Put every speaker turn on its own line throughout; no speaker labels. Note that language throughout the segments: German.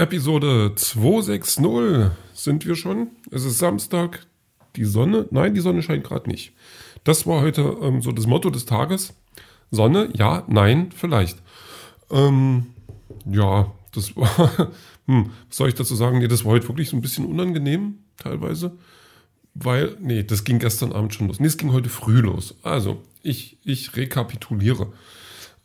Episode 260 sind wir schon. Es ist Samstag. Die Sonne, nein, die Sonne scheint gerade nicht. Das war heute ähm, so das Motto des Tages. Sonne, ja, nein, vielleicht. Ähm, ja, das war, hm, was soll ich dazu sagen? Nee, das war heute wirklich so ein bisschen unangenehm, teilweise. Weil, nee, das ging gestern Abend schon los. Nee, es ging heute früh los. Also, ich, ich rekapituliere.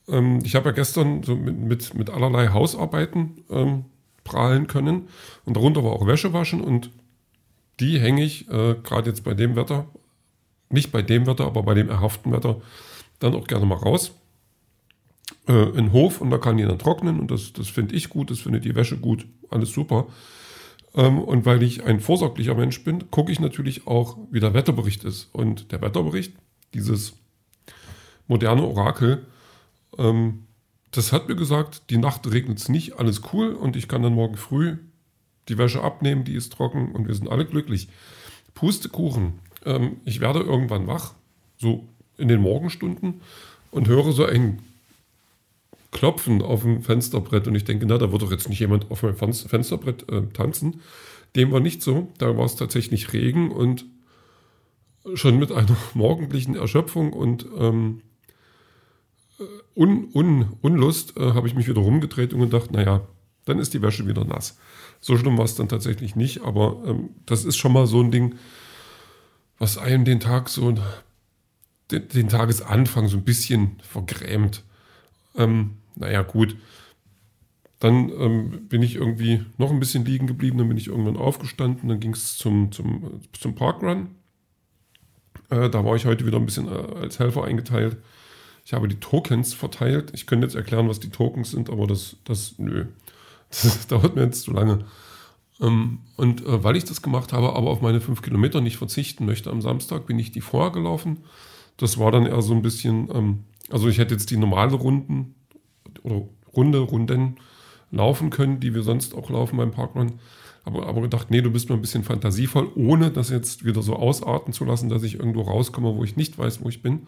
Ähm, ich habe ja gestern so mit, mit, mit allerlei Hausarbeiten ähm, prahlen können. Und darunter war auch Wäsche waschen und die hänge ich äh, gerade jetzt bei dem Wetter, nicht bei dem Wetter, aber bei dem erhofften Wetter, dann auch gerne mal raus äh, in den Hof und da kann die dann trocknen und das, das finde ich gut, das findet die Wäsche gut, alles super. Ähm, und weil ich ein vorsorglicher Mensch bin, gucke ich natürlich auch, wie der Wetterbericht ist. Und der Wetterbericht, dieses moderne Orakel, ähm, das hat mir gesagt, die Nacht regnet es nicht, alles cool und ich kann dann morgen früh die Wäsche abnehmen, die ist trocken und wir sind alle glücklich. Pustekuchen, ähm, ich werde irgendwann wach, so in den Morgenstunden und höre so ein Klopfen auf dem Fensterbrett und ich denke, na, da wird doch jetzt nicht jemand auf meinem Fensterbrett äh, tanzen. Dem war nicht so, da war es tatsächlich Regen und schon mit einer morgendlichen Erschöpfung und ähm, Un, Un, Unlust äh, habe ich mich wieder rumgedreht und gedacht, naja, dann ist die Wäsche wieder nass. So schlimm war es dann tatsächlich nicht, aber ähm, das ist schon mal so ein Ding, was einem den Tag so, den, den Tagesanfang so ein bisschen vergrämt. Ähm, naja, gut. Dann ähm, bin ich irgendwie noch ein bisschen liegen geblieben, dann bin ich irgendwann aufgestanden, dann ging es zum, zum, zum Parkrun. Äh, da war ich heute wieder ein bisschen äh, als Helfer eingeteilt. Ich habe die Tokens verteilt. Ich könnte jetzt erklären, was die Tokens sind, aber das, das, nö. Das dauert mir jetzt zu lange. Ähm, und äh, weil ich das gemacht habe, aber auf meine fünf Kilometer nicht verzichten möchte am Samstag, bin ich die vorher gelaufen. Das war dann eher so ein bisschen, ähm, also ich hätte jetzt die normale Runden oder Runde, Runden laufen können, die wir sonst auch laufen beim Parkrun. Aber, aber gedacht, nee, du bist mir ein bisschen fantasievoll, ohne das jetzt wieder so ausarten zu lassen, dass ich irgendwo rauskomme, wo ich nicht weiß, wo ich bin.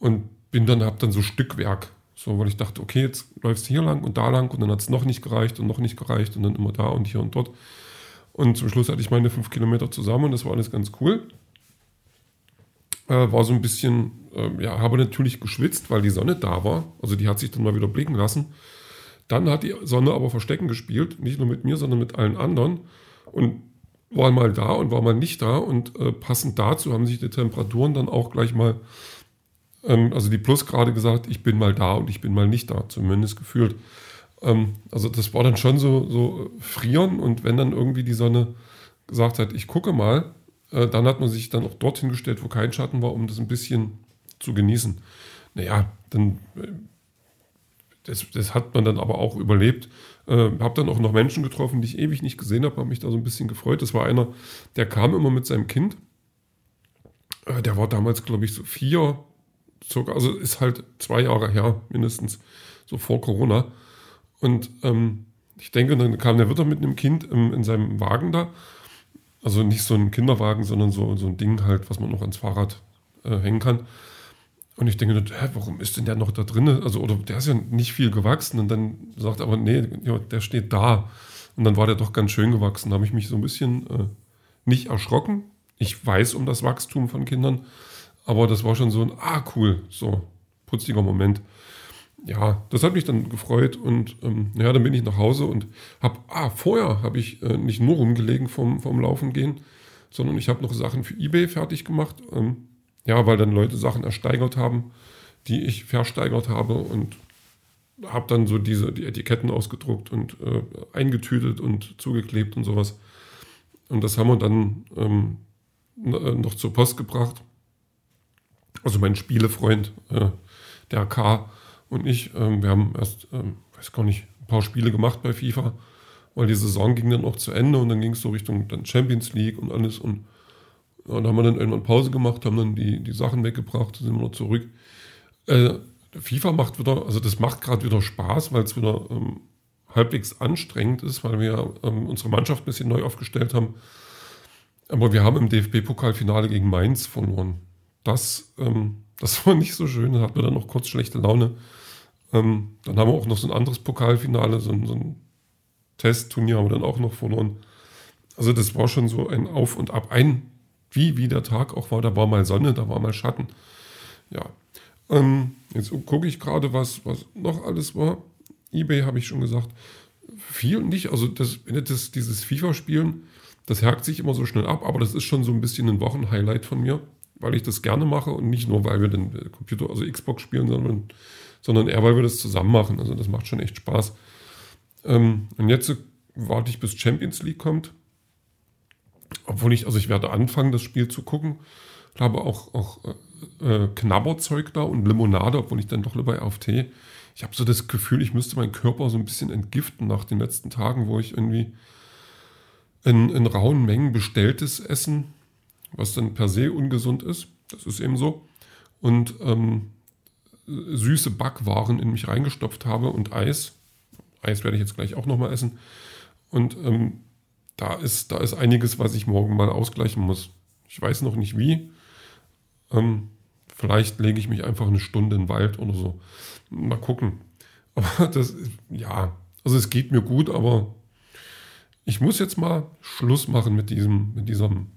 Und bin dann, habe dann so Stückwerk. So, weil ich dachte, okay, jetzt läufst du hier lang und da lang und dann hat es noch nicht gereicht und noch nicht gereicht und dann immer da und hier und dort. Und zum Schluss hatte ich meine fünf Kilometer zusammen und das war alles ganz cool. Äh, war so ein bisschen, äh, ja, habe natürlich geschwitzt, weil die Sonne da war. Also die hat sich dann mal wieder blicken lassen. Dann hat die Sonne aber Verstecken gespielt, nicht nur mit mir, sondern mit allen anderen. Und war mal da und war mal nicht da. Und äh, passend dazu haben sich die Temperaturen dann auch gleich mal ähm, also die Plus gerade gesagt, ich bin mal da und ich bin mal nicht da, zumindest gefühlt. Ähm, also das war dann schon so, so frieren und wenn dann irgendwie die Sonne gesagt hat, ich gucke mal, äh, dann hat man sich dann auch dorthin gestellt, wo kein Schatten war, um das ein bisschen zu genießen. Naja, dann äh, das, das, hat man dann aber auch überlebt. Äh, habe dann auch noch Menschen getroffen, die ich ewig nicht gesehen habe, habe mich da so ein bisschen gefreut. Das war einer, der kam immer mit seinem Kind. Äh, der war damals, glaube ich, so vier, circa, also ist halt zwei Jahre her, mindestens, so vor Corona. Und ähm, ich denke, dann kam der Witter mit einem Kind im, in seinem Wagen da. Also nicht so ein Kinderwagen, sondern so, so ein Ding halt, was man noch ans Fahrrad äh, hängen kann. Und ich denke, hä, warum ist denn der noch da drin? Also, oder der ist ja nicht viel gewachsen. Und dann sagt er aber, nee, ja, der steht da. Und dann war der doch ganz schön gewachsen. Da habe ich mich so ein bisschen äh, nicht erschrocken. Ich weiß um das Wachstum von Kindern, aber das war schon so ein, ah, cool, so putziger Moment. Ja, das hat mich dann gefreut und ähm, ja, dann bin ich nach Hause und habe, ah, vorher habe ich äh, nicht nur rumgelegen vom, vom Laufen gehen, sondern ich habe noch Sachen für eBay fertig gemacht. Ähm, ja, weil dann Leute Sachen ersteigert haben, die ich versteigert habe und habe dann so diese die Etiketten ausgedruckt und äh, eingetütet und zugeklebt und sowas. Und das haben wir dann ähm, äh, noch zur Post gebracht also mein Spielefreund, äh, der K und ich, ähm, wir haben erst, ähm, weiß gar nicht, ein paar Spiele gemacht bei FIFA, weil die Saison ging dann auch zu Ende und dann ging es so Richtung dann Champions League und alles und ja, da haben wir dann irgendwann Pause gemacht, haben dann die, die Sachen weggebracht, sind wir noch zurück. Äh, FIFA macht wieder, also das macht gerade wieder Spaß, weil es wieder ähm, halbwegs anstrengend ist, weil wir ähm, unsere Mannschaft ein bisschen neu aufgestellt haben. Aber wir haben im DFB-Pokalfinale gegen Mainz verloren das, ähm, das war nicht so schön. Da hatten wir dann noch kurz schlechte Laune. Ähm, dann haben wir auch noch so ein anderes Pokalfinale, so ein, so ein Testturnier haben wir dann auch noch verloren. Also das war schon so ein Auf und Ab. Ein, wie, wie der Tag auch war, da war mal Sonne, da war mal Schatten. Ja, ähm, jetzt gucke ich gerade, was, was noch alles war. Ebay habe ich schon gesagt. Viel nicht, also das, das, dieses FIFA-Spielen, das hakt sich immer so schnell ab, aber das ist schon so ein bisschen ein Wochenhighlight von mir, weil ich das gerne mache und nicht nur, weil wir den Computer, also Xbox spielen, sondern, sondern eher, weil wir das zusammen machen. Also das macht schon echt Spaß. Ähm, und jetzt warte ich, bis Champions League kommt. Obwohl ich, also ich werde anfangen, das Spiel zu gucken. Ich habe auch, auch äh, Knabberzeug da und Limonade, obwohl ich dann doch lieber auf Tee. Ich habe so das Gefühl, ich müsste meinen Körper so ein bisschen entgiften nach den letzten Tagen, wo ich irgendwie in, in rauen Mengen bestelltes Essen, was dann per se ungesund ist, das ist eben so, und ähm, süße Backwaren in mich reingestopft habe und Eis. Eis werde ich jetzt gleich auch nochmal essen. Und ähm, da, ist, da ist einiges, was ich morgen mal ausgleichen muss. Ich weiß noch nicht wie. Ähm, vielleicht lege ich mich einfach eine Stunde in den Wald oder so. Mal gucken. Aber das, ja, also es geht mir gut, aber ich muss jetzt mal Schluss machen mit diesem, mit diesem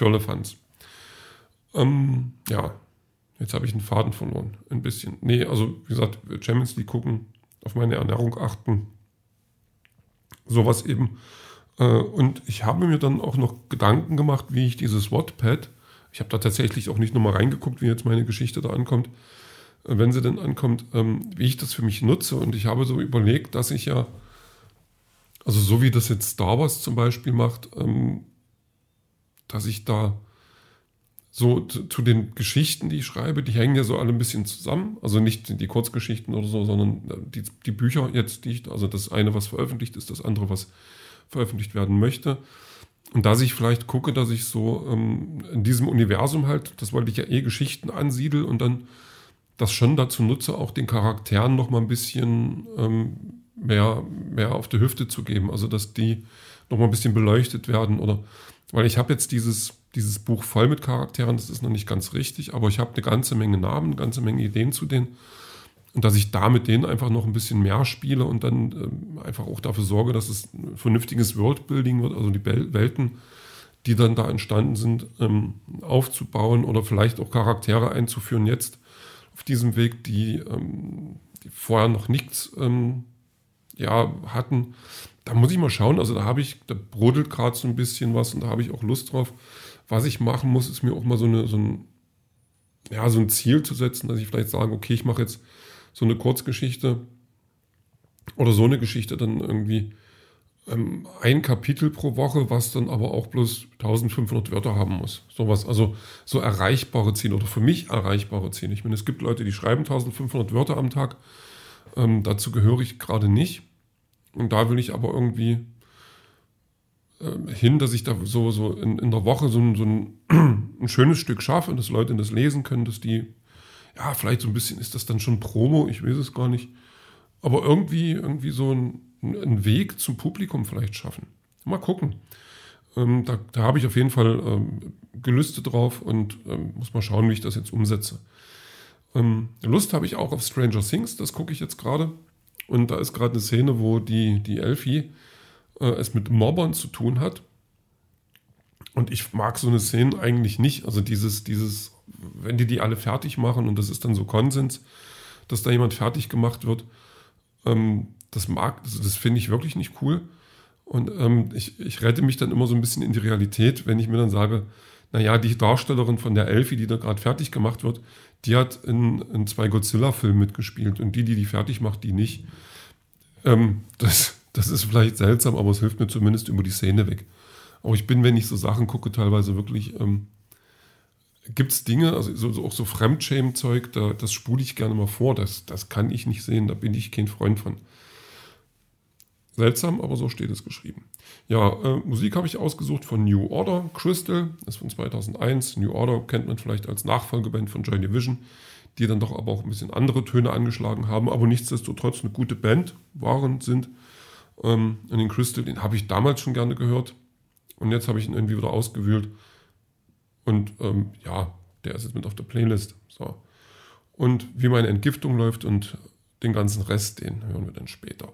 Firlefanz. Ähm, ja, jetzt habe ich einen Faden verloren. Ein bisschen. Nee, also wie gesagt, Champions League gucken, auf meine Ernährung achten. Sowas eben. Äh, und ich habe mir dann auch noch Gedanken gemacht, wie ich dieses Wattpad ich habe da tatsächlich auch nicht nochmal reingeguckt, wie jetzt meine Geschichte da ankommt, äh, wenn sie denn ankommt, ähm, wie ich das für mich nutze. Und ich habe so überlegt, dass ich ja, also so wie das jetzt Star Wars zum Beispiel macht, ähm, dass ich da so zu den Geschichten, die ich schreibe, die hängen ja so alle ein bisschen zusammen. Also nicht die Kurzgeschichten oder so, sondern äh, die, die Bücher jetzt, die ich, also das eine, was veröffentlicht ist, das andere, was veröffentlicht werden möchte. Und dass ich vielleicht gucke, dass ich so ähm, in diesem Universum halt, das wollte ich ja eh Geschichten ansiedel und dann das schon dazu nutze, auch den Charakteren noch mal ein bisschen ähm, mehr, mehr auf der Hüfte zu geben. Also dass die noch mal ein bisschen beleuchtet werden oder weil ich habe jetzt dieses, dieses Buch voll mit Charakteren, das ist noch nicht ganz richtig, aber ich habe eine ganze Menge Namen, eine ganze Menge Ideen zu denen. Und dass ich da mit denen einfach noch ein bisschen mehr spiele und dann ähm, einfach auch dafür sorge, dass es ein vernünftiges Worldbuilding wird, also die Welten, die dann da entstanden sind, ähm, aufzubauen oder vielleicht auch Charaktere einzuführen jetzt auf diesem Weg, die, ähm, die vorher noch nichts ähm, ja, hatten. Da muss ich mal schauen, also da habe ich, da brodelt gerade so ein bisschen was und da habe ich auch Lust drauf. Was ich machen muss, ist mir auch mal so, eine, so, ein, ja, so ein Ziel zu setzen, dass ich vielleicht sage, okay, ich mache jetzt so eine Kurzgeschichte oder so eine Geschichte dann irgendwie ähm, ein Kapitel pro Woche, was dann aber auch bloß 1500 Wörter haben muss. Sowas, also so erreichbare Ziele oder für mich erreichbare Ziele. Ich meine, es gibt Leute, die schreiben 1500 Wörter am Tag. Ähm, dazu gehöre ich gerade nicht. Und da will ich aber irgendwie äh, hin, dass ich da so, so in, in der Woche so, ein, so ein, ein schönes Stück schaffe, dass Leute das lesen können, dass die ja, vielleicht so ein bisschen ist das dann schon Promo, ich weiß es gar nicht. Aber irgendwie, irgendwie so ein, ein Weg zum Publikum vielleicht schaffen. Mal gucken. Ähm, da, da habe ich auf jeden Fall ähm, Gelüste drauf und ähm, muss mal schauen, wie ich das jetzt umsetze. Ähm, Lust habe ich auch auf Stranger Things, das gucke ich jetzt gerade. Und da ist gerade eine Szene, wo die, die Elfie äh, es mit Mobbern zu tun hat. Und ich mag so eine Szene eigentlich nicht. Also dieses, dieses wenn die die alle fertig machen und das ist dann so Konsens, dass da jemand fertig gemacht wird, ähm, das mag, das, das finde ich wirklich nicht cool. Und ähm, ich, ich rette mich dann immer so ein bisschen in die Realität, wenn ich mir dann sage, naja, die Darstellerin von der Elfie, die da gerade fertig gemacht wird, die hat in, in zwei Godzilla-Filmen mitgespielt und die, die die fertig macht, die nicht. Ähm, das, das ist vielleicht seltsam, aber es hilft mir zumindest über die Szene weg. Aber ich bin, wenn ich so Sachen gucke, teilweise wirklich ähm, gibt es Dinge, also so, so, auch so Fremdschämen-Zeug, da, das spule ich gerne mal vor. Das, das kann ich nicht sehen, da bin ich kein Freund von. Seltsam, aber so steht es geschrieben. Ja, äh, Musik habe ich ausgesucht von New Order. Crystal ist von 2001. New Order kennt man vielleicht als Nachfolgeband von Joy Division, die dann doch aber auch ein bisschen andere Töne angeschlagen haben, aber nichtsdestotrotz eine gute Band waren, sind. Ähm, und den Crystal, den habe ich damals schon gerne gehört. Und jetzt habe ich ihn irgendwie wieder ausgewühlt und ähm, ja, der ist jetzt mit auf der Playlist. So. Und wie meine Entgiftung läuft und den ganzen Rest, den hören wir dann später.